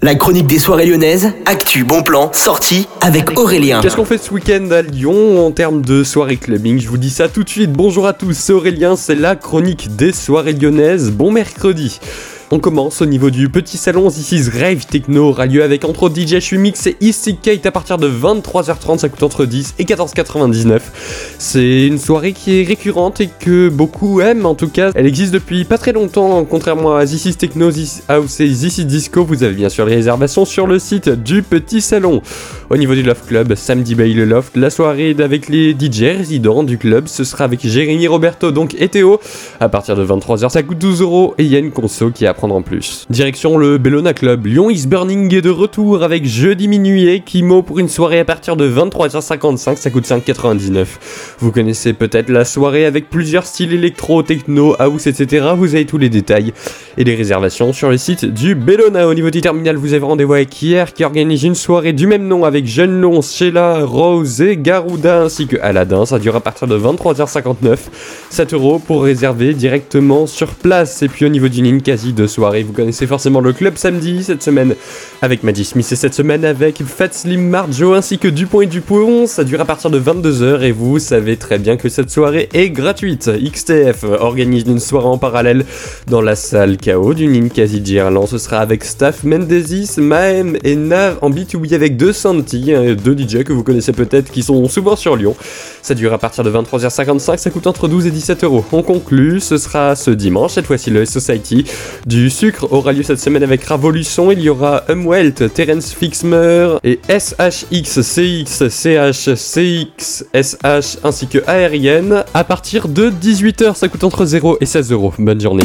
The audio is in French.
La chronique des soirées lyonnaises, actu, bon plan, sortie avec Aurélien. Qu'est-ce qu'on fait ce week-end à Lyon en termes de soirée clubbing? Je vous dis ça tout de suite. Bonjour à tous, c'est Aurélien, c'est la chronique des soirées lyonnaises. Bon mercredi. On commence au niveau du petit salon This Rave Techno aura lieu avec entre autres DJ Shumix et Easy Kate à partir de 23h30, ça coûte entre 10 et 14,99. C'est une soirée qui est récurrente et que beaucoup aiment en tout cas. Elle existe depuis pas très longtemps, contrairement à This Techno, This House et This Disco. Vous avez bien sûr les réservations sur le site du petit salon. Au niveau du Love Club, samedi Bay le Loft, la soirée avec les DJ résidents du club, ce sera avec Jérémy Roberto donc et Théo. À partir de 23h, ça coûte 12 euros et il conso qui a prendre en plus. Direction le Bellona Club, Lyon is Burning est de retour avec Jeudi Minuit et Kimo pour une soirée à partir de 23h55, ça coûte 5,99. Vous connaissez peut-être la soirée avec plusieurs styles électro, techno, house, etc. Vous avez tous les détails et les réservations sur le site du Bellona. Au niveau du terminal, vous avez rendez-vous avec hier qui organise une soirée du même nom avec Jeune Long, Sheila, Rose et Garuda ainsi que Aladdin. Ça dure à partir de 23h59. 7 euros pour réserver directement sur place. Et puis au niveau du quasi de soirée. Vous connaissez forcément le club samedi cette semaine avec Maggie Smith et cette semaine avec Fat Slim Marjo ainsi que Dupont et Dupont. Ça dure à partir de 22h et vous savez très bien que cette soirée est gratuite. XTF organise une soirée en parallèle dans la salle KO du Ninkasi Gerland. Ce sera avec Staff Mendezis, Maem et Nav en B2B avec deux Santi, hein, deux DJ que vous connaissez peut-être qui sont souvent sur Lyon. Ça dure à partir de 23h55, ça coûte entre 12 et 17 euros. On conclut, ce sera ce dimanche, cette fois-ci le Society du sucre aura lieu cette semaine avec Ravolution. Il y aura Umwelt, Terence Fixmer et SHX, CX, CH, CX, SH ainsi que Aérienne à partir de 18h. Ça coûte entre 0 et 16 euros. Bonne journée.